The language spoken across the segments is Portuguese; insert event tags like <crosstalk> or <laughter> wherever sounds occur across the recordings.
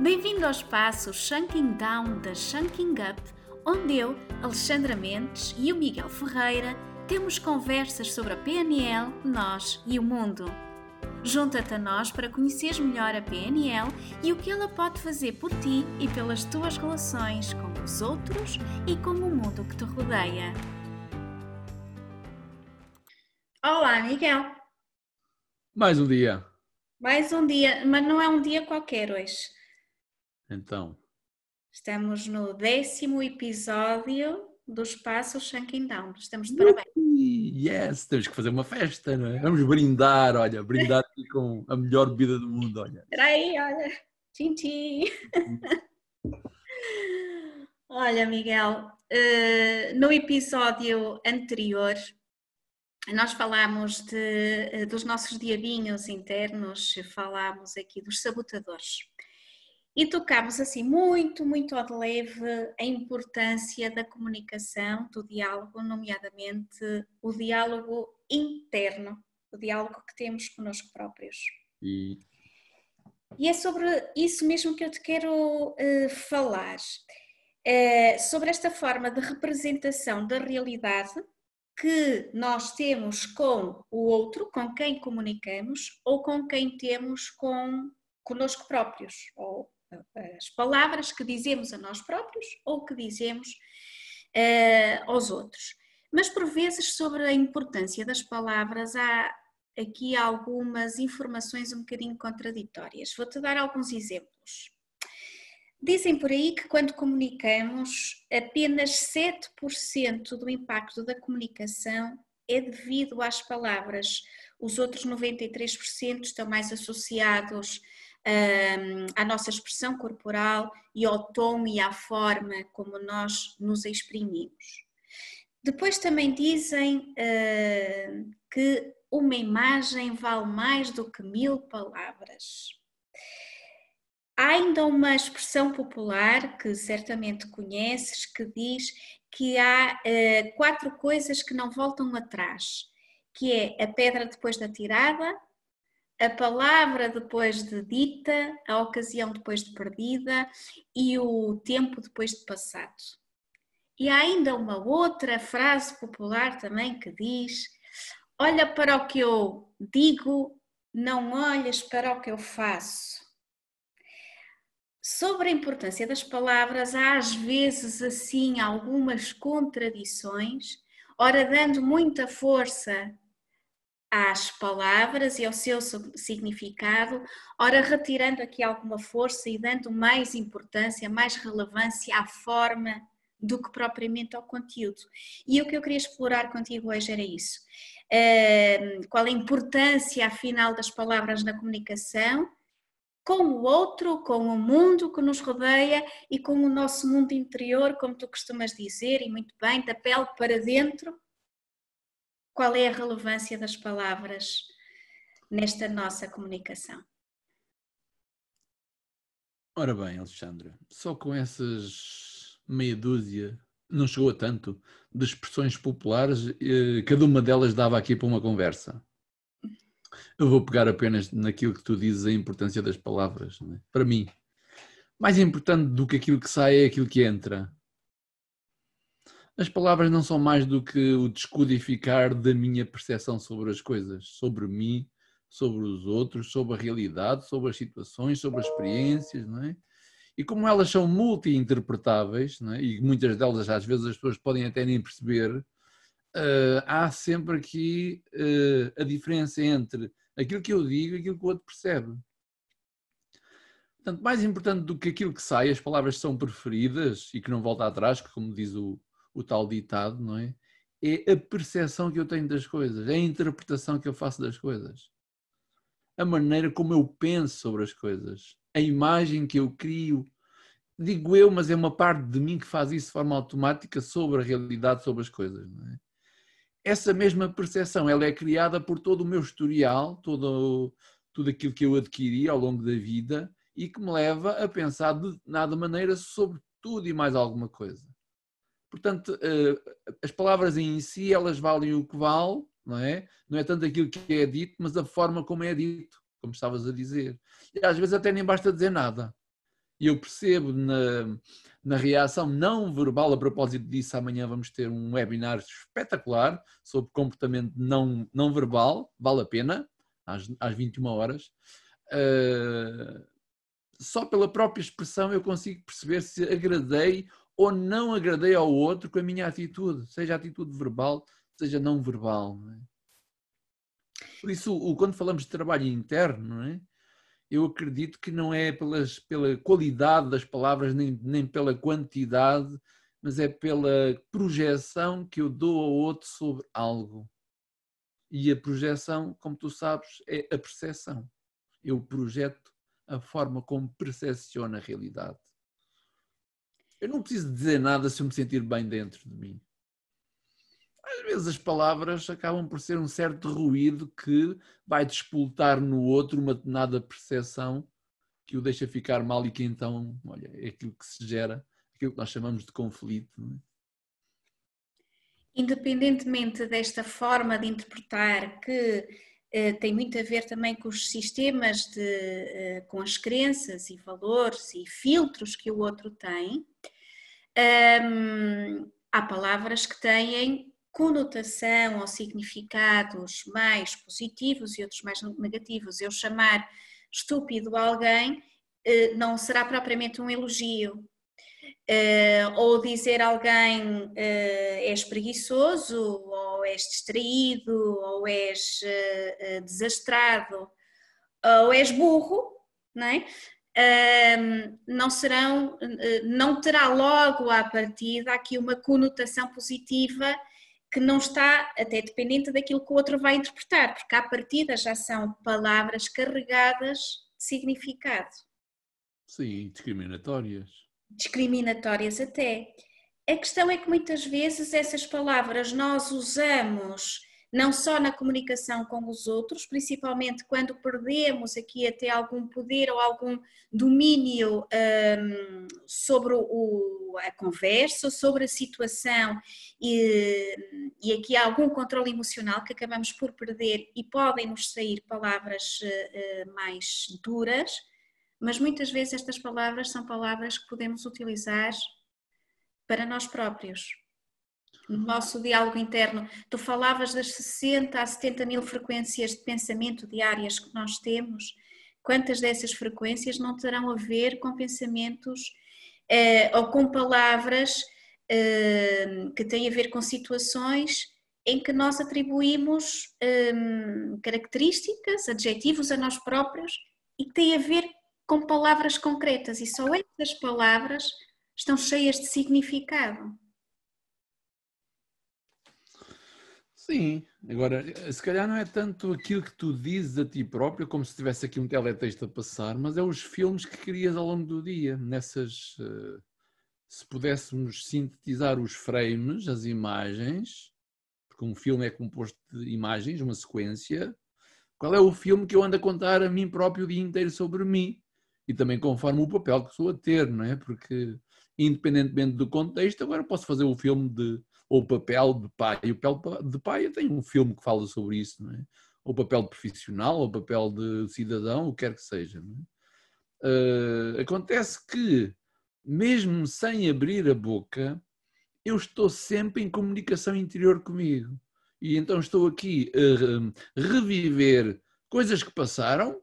Bem-vindo ao espaço Shunking Down da Shunking Up, onde eu, Alexandra Mendes e o Miguel Ferreira temos conversas sobre a PNL, nós e o mundo. Junta-te a nós para conheceres melhor a PNL e o que ela pode fazer por ti e pelas tuas relações com os outros e com o mundo que te rodeia. Olá, Miguel. Mais um dia. Mais um dia, mas não é um dia qualquer hoje. Então. Estamos no décimo episódio do Espaço Shanking Down. Estamos de parabéns. Yes, temos que fazer uma festa, não é? Vamos brindar, olha, brindar aqui com a melhor bebida do mundo, olha. Espera aí, olha. Tchim, tchim. olha, Miguel, uh, no episódio anterior nós falámos de, eh, dos nossos diabinhos internos, falámos aqui dos sabotadores. E tocámos assim muito, muito ao de leve a importância da comunicação, do diálogo, nomeadamente o diálogo interno, o diálogo que temos connosco próprios. E, e é sobre isso mesmo que eu te quero uh, falar. Uh, sobre esta forma de representação da realidade que nós temos com o outro, com quem comunicamos, ou com quem temos com conosco próprios, ou as palavras que dizemos a nós próprios ou que dizemos uh, aos outros. Mas por vezes sobre a importância das palavras há aqui algumas informações um bocadinho contraditórias. Vou-te dar alguns exemplos. Dizem por aí que quando comunicamos, apenas 7% do impacto da comunicação é devido às palavras. Os outros 93% estão mais associados à nossa expressão corporal e ao tom e à forma como nós nos exprimimos. Depois também dizem uh, que uma imagem vale mais do que mil palavras. Há ainda uma expressão popular que certamente conheces que diz que há uh, quatro coisas que não voltam atrás, que é a pedra depois da tirada, a palavra depois de dita, a ocasião depois de perdida e o tempo depois de passado. E há ainda uma outra frase popular também que diz: Olha para o que eu digo, não olhes para o que eu faço. Sobre a importância das palavras, há às vezes assim algumas contradições, ora dando muita força às palavras e ao seu significado, ora retirando aqui alguma força e dando mais importância, mais relevância à forma do que propriamente ao conteúdo. E o que eu queria explorar contigo hoje era isso. Qual a importância, afinal, das palavras na comunicação com o outro, com o mundo que nos rodeia e com o nosso mundo interior, como tu costumas dizer, e muito bem, da pele para dentro, qual é a relevância das palavras nesta nossa comunicação? Ora bem, Alexandra, só com essas meia dúzia, não chegou a tanto, de expressões populares, eh, cada uma delas dava aqui para uma conversa. Eu vou pegar apenas naquilo que tu dizes, a importância das palavras. É? Para mim, mais importante do que aquilo que sai é aquilo que entra. As palavras não são mais do que o descodificar da minha percepção sobre as coisas, sobre mim, sobre os outros, sobre a realidade, sobre as situações, sobre as experiências, não é? E como elas são multi-interpretáveis, é? e muitas delas às vezes as pessoas podem até nem perceber, uh, há sempre aqui uh, a diferença entre aquilo que eu digo e aquilo que o outro percebe. Portanto, mais importante do que aquilo que sai, as palavras são preferidas e que não volta atrás, como diz o, o tal ditado, não é? É a percepção que eu tenho das coisas, é a interpretação que eu faço das coisas, a maneira como eu penso sobre as coisas, a imagem que eu crio. Digo eu, mas é uma parte de mim que faz isso de forma automática sobre a realidade, sobre as coisas. Não é? Essa mesma percepção ela é criada por todo o meu historial, todo, tudo aquilo que eu adquiri ao longo da vida e que me leva a pensar de nada maneira sobre tudo e mais alguma coisa. Portanto, eh, as palavras em si, elas valem o que valem, não é? Não é tanto aquilo que é dito, mas a forma como é dito, como estavas a dizer. E às vezes até nem basta dizer nada. e eu percebo na, na reação não verbal, a propósito disso, amanhã vamos ter um webinar espetacular sobre comportamento não, não verbal, vale a pena, às, às 21 horas. Uh, só pela própria expressão eu consigo perceber se agradei ou não agradei ao outro com a minha atitude, seja atitude verbal, seja não verbal. Não é? Por isso, quando falamos de trabalho interno, é? eu acredito que não é pelas, pela qualidade das palavras, nem, nem pela quantidade, mas é pela projeção que eu dou ao outro sobre algo. E a projeção, como tu sabes, é a percepção. Eu projeto a forma como percepciono a realidade. Eu não preciso dizer nada se eu me sentir bem dentro de mim às vezes as palavras acabam por ser um certo ruído que vai despoltar no outro uma determinada percepção que o deixa ficar mal e que então, olha, é aquilo que se gera, aquilo que nós chamamos de conflito. É? Independentemente desta forma de interpretar que tem muito a ver também com os sistemas, de, eh, com as crenças e valores e filtros que o outro tem, há palavras que têm conotação ou significados mais positivos e outros mais negativos. Eu chamar estúpido alguém eh, não será propriamente um elogio. Eh, ou dizer alguém eh, és preguiçoso, ou és distraído, ou és desastrado, ou és burro, não é? não serão, não terá logo à partida aqui uma conotação positiva que não está até dependente daquilo que o outro vai interpretar, porque à partida já são palavras carregadas de significado. Sim, discriminatórias. Discriminatórias até. A questão é que muitas vezes essas palavras nós usamos não só na comunicação com os outros, principalmente quando perdemos aqui até algum poder ou algum domínio um, sobre o, a conversa, sobre a situação e, e aqui há algum controle emocional que acabamos por perder e podem nos sair palavras uh, mais duras, mas muitas vezes estas palavras são palavras que podemos utilizar para nós próprios no nosso diálogo interno. Tu falavas das 60 a 70 mil frequências de pensamento diárias que nós temos. Quantas dessas frequências não terão a ver com pensamentos eh, ou com palavras eh, que têm a ver com situações em que nós atribuímos eh, características, adjetivos a nós próprios e que têm a ver com palavras concretas e só essas palavras estão cheias de significado. Sim, agora, se calhar não é tanto aquilo que tu dizes a ti próprio, como se tivesse aqui um teletexto a passar, mas é os filmes que crias ao longo do dia. Nessas, eh, se pudéssemos sintetizar os frames, as imagens, porque um filme é composto de imagens, uma sequência, qual é o filme que eu ando a contar a mim próprio o dia inteiro sobre mim? E também conforme o papel que sou a ter, não é? Porque, independentemente do contexto, agora posso fazer o filme de ou papel de pai. E o papel de pai, eu tenho um filme que fala sobre isso, não é? Ou papel de profissional, ou papel de cidadão, o que quer que seja. É? Uh, acontece que, mesmo sem abrir a boca, eu estou sempre em comunicação interior comigo. E então estou aqui a reviver coisas que passaram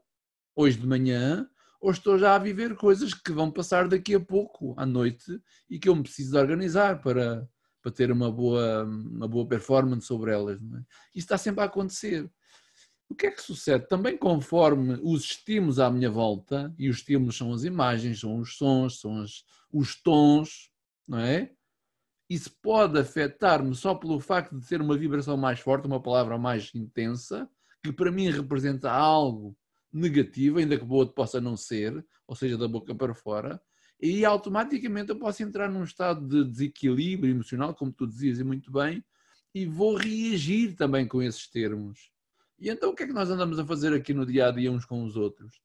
hoje de manhã, ou estou já a viver coisas que vão passar daqui a pouco, à noite, e que eu me preciso organizar para, para ter uma boa, uma boa performance sobre elas. É? Isso está sempre a acontecer. O que é que sucede? Também conforme os estímulos à minha volta, e os estímulos são as imagens, são os sons, são as, os tons, não é? Isso pode afetar-me só pelo facto de ter uma vibração mais forte, uma palavra mais intensa, que para mim representa algo negativo, ainda que boa possa não ser, ou seja, da boca para fora, e automaticamente eu posso entrar num estado de desequilíbrio emocional, como tu dizias e muito bem, e vou reagir também com esses termos. E então o que é que nós andamos a fazer aqui no dia a dia uns com os outros?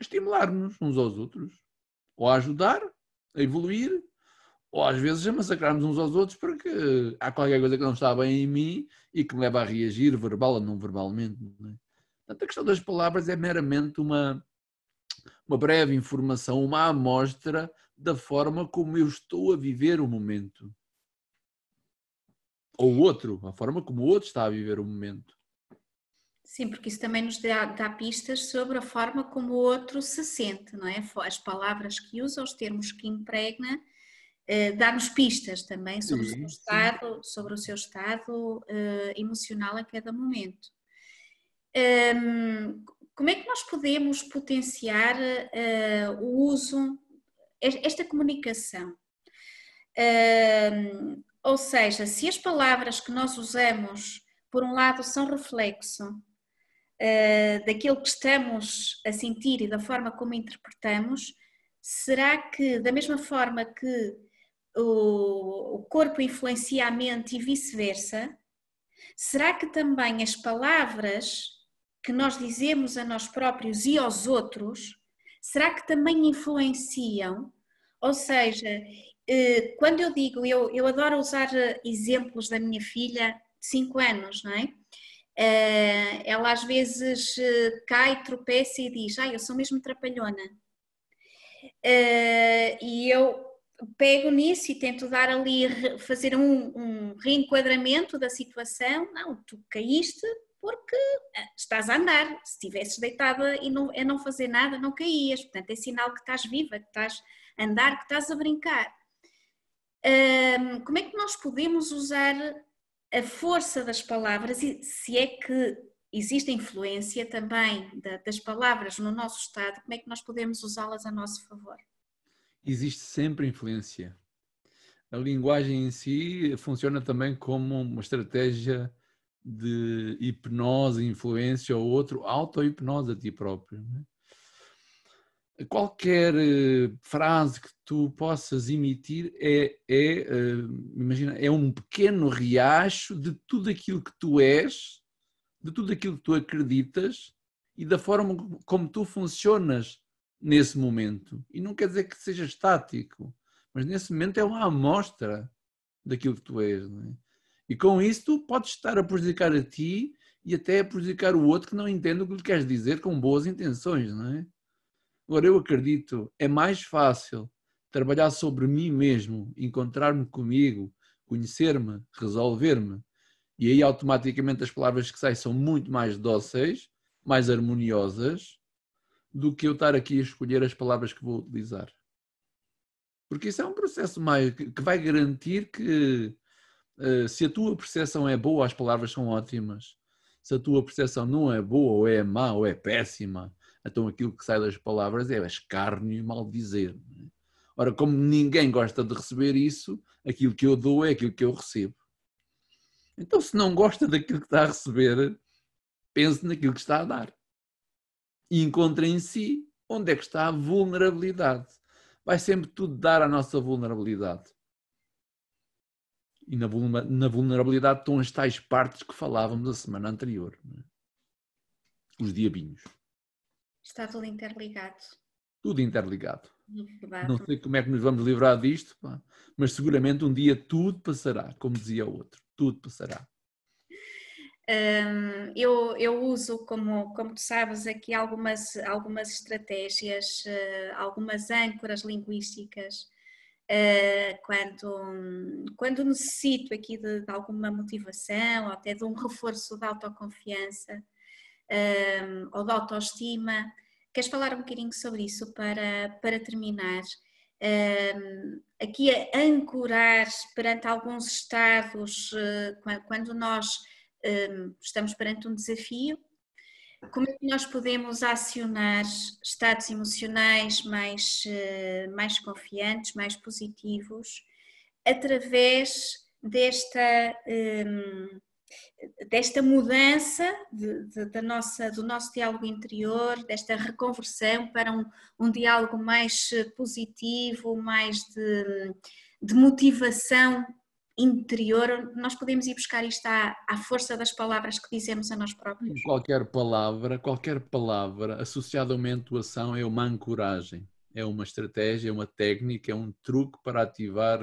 Estimular-nos uns aos outros, ou ajudar, a evoluir, ou às vezes a massacrarmos uns aos outros porque há qualquer coisa que não está bem em mim e que me leva a reagir verbal ou não verbalmente. Não é? Portanto, a questão das palavras é meramente uma, uma breve informação, uma amostra da forma como eu estou a viver o momento. Ou o outro, a forma como o outro está a viver o momento. Sim, porque isso também nos dá, dá, pistas sobre a forma como o outro se sente, não é? As palavras que usa, os termos que impregna, eh, dá-nos pistas também sobre sim, o seu estado, sobre o seu estado eh, emocional a cada momento. Um, como é que nós podemos potenciar uh, o uso, esta comunicação? Ou seja, se as palavras que nós usamos, por um lado, são reflexo uh, daquilo que estamos a sentir e da forma como interpretamos, será que, da mesma forma que o, o corpo influencia a mente e vice-versa, será que também as palavras que nós dizemos a nós próprios e aos outros, será que também influenciam? Ou seja, eh, quando eu digo, eu, eu adoro usar eh, exemplos da minha filha de 5 anos, não é? Eh, ela às vezes cai, tropeça e diz: Ai, eu sou mesmo trapalhona. E eu pego nisso e tento dar ali, fazer um, um reenquadramento da situação. Não, tu caíste, porque eh, estás a andar. Se estivesses deitada e não, a não fazer nada, não caías. Portanto, é sinal que estás viva, que estás a andar, que estás a brincar. Um, como é que nós podemos usar a força das palavras e se é que existe influência também das palavras no nosso estado, como é que nós podemos usá-las a nosso favor? Existe sempre influência. A linguagem em si funciona também como uma estratégia de hipnose, influência ou outro, auto-hipnose a ti próprio. Né? Qualquer eh, frase que tu possas emitir é, é eh, imagina, é um pequeno riacho de tudo aquilo que tu és, de tudo aquilo que tu acreditas e da forma como tu funcionas nesse momento. E não quer dizer que seja estático, mas nesse momento é uma amostra daquilo que tu és. Não é? E com isso tu podes estar a prejudicar a ti e até a prejudicar o outro que não entende o que lhe queres dizer com boas intenções, não é? Agora eu acredito, é mais fácil trabalhar sobre mim mesmo, encontrar-me comigo, conhecer-me, resolver-me, e aí automaticamente as palavras que saem são muito mais dóceis, mais harmoniosas, do que eu estar aqui a escolher as palavras que vou utilizar. Porque isso é um processo mais que vai garantir que se a tua percepção é boa, as palavras são ótimas. Se a tua percepção não é boa, ou é má, ou é péssima, então aquilo que sai das palavras é escárnio e maldizer. É? Ora, como ninguém gosta de receber isso, aquilo que eu dou é aquilo que eu recebo. Então, se não gosta daquilo que está a receber, pense naquilo que está a dar. E encontre em si onde é que está a vulnerabilidade. Vai sempre tudo dar a nossa vulnerabilidade. E na, vulnerabilidade estão as tais partes que falávamos a semana anterior. É? Os diabinhos. Está tudo interligado. Tudo interligado. É Não sei como é que nos vamos livrar disto, pá, mas seguramente um dia tudo passará, como dizia o outro. Tudo passará. Um, eu, eu, uso, como, como tu sabes, aqui algumas, algumas estratégias, uh, algumas âncoras linguísticas Uh, quando, quando necessito aqui de, de, alguma motivação ou até de um reforço da autoconfiança um, ou da autoestima. Queres falar um bocadinho sobre isso para, para terminar? Um, aqui a ancorar perante alguns estados, uh, quando nós um, estamos perante um desafio, como é que nós podemos acionar estados emocionais mais, eh, mais confiantes, mais positivos, através desta, hum, desta mudança de, de, da nossa, do nosso diálogo interior, desta reconversão para um, um diálogo mais positivo, mais de, de motivação interior, nós podemos ir buscar isto à, à, força das palavras que dizemos a nós próprios? Qualquer palavra, qualquer palavra associada a uma intuação é uma ancoragem, é uma estratégia, é uma técnica, é um truque para ativar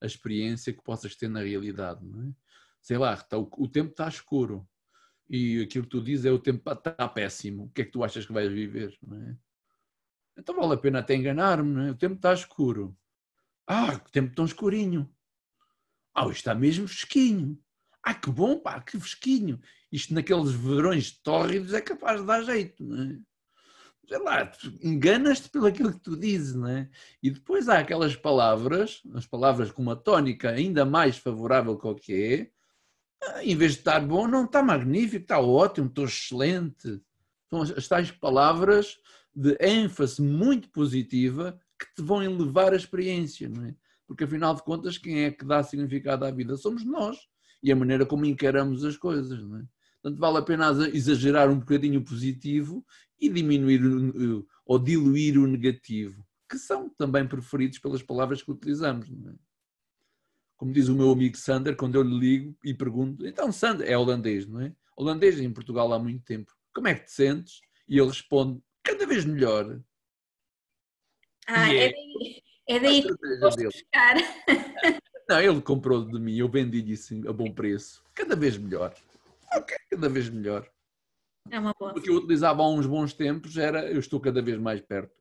a experiência que possas ter na realidade. É? Sei lá, está, o, o tempo está escuro e aquilo que tu dizes é o tempo está péssimo. O que é que tu achas que vais viver? É? Então vale a pena até enganar-me, é? O tempo está escuro. Ah, que tempo tão escurinho. Ah, está mesmo fresquinho. Ah, que bom, pá, que fresquinho. Isto naqueles verões tórridos é capaz de dar jeito, não é? Sei lá, enganas-te pelo aquilo que tu dizes, não é? E depois há aquelas palavras, as palavras com uma tónica ainda mais favorável que o que é, ah, em vez de estar bom, não está magnífico, está ótimo, estou excelente. São as tais palavras de ênfase muito positiva que te vão elevar a experiência, não é? Porque afinal de contas, quem é que dá significado à vida? Somos nós. E a maneira como encaramos as coisas, não é? Portanto, vale a pena exagerar um bocadinho o positivo e diminuir ou diluir o negativo, que são também preferidos pelas palavras que utilizamos. É? Como diz o meu amigo Sander, quando eu lhe ligo e pergunto, então Sander é holandês, não é? Holandês em Portugal há muito tempo. Como é que te sentes? E ele responde, cada vez melhor. Ah, é, é é daí que dele. buscar. <laughs> Não, ele comprou de mim, eu vendi-lhe isso a bom preço. Cada vez melhor. Ok, cada vez melhor. É uma boa. O que eu utilizava há uns bons tempos era eu estou cada vez mais perto.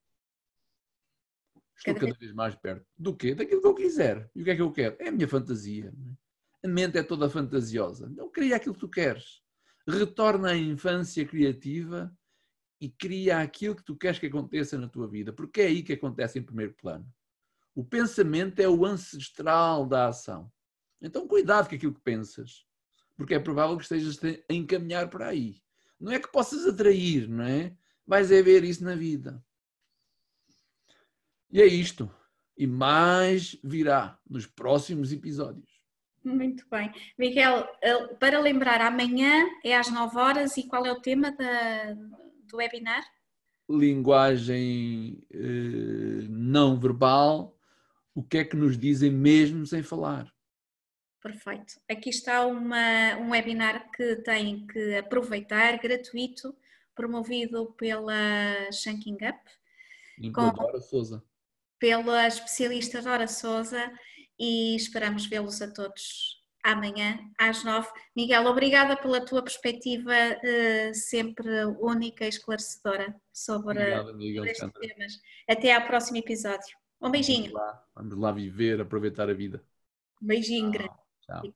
Estou cada, cada vez... vez mais perto. Do quê? Daquilo que eu quiser. E o que é que eu quero? É a minha fantasia. É? A mente é toda fantasiosa. Não cria aquilo que tu queres. Retorna à infância criativa e cria aquilo que tu queres que aconteça na tua vida, porque é aí que acontece em primeiro plano. O pensamento é o ancestral da ação. Então, cuidado com aquilo que pensas, porque é provável que estejas a encaminhar para aí. Não é que possas atrair, não é? Vais é ver isso na vida. E é isto. E mais virá nos próximos episódios. Muito bem. Miguel, eh, para lembrar, amanhã é às 9 horas e qual é o tema da, do webinar? Linguagem eh, não verbal. O que é que nos dizem mesmo sem falar? Perfeito. Aqui está uma, um webinar que tem que aproveitar, gratuito, promovido pela Shanking Up. E com, Dora Souza. Pela especialista Dora Souza e esperamos vê-los a todos amanhã às nove. Miguel, obrigada pela tua perspectiva uh, sempre única e esclarecedora sobre, Obrigado, Miguel, estes temas. Até ao próximo episódio. Um beijinho. Vamos lá, vamos lá viver, aproveitar a vida. Um beijinho grande. Ciao.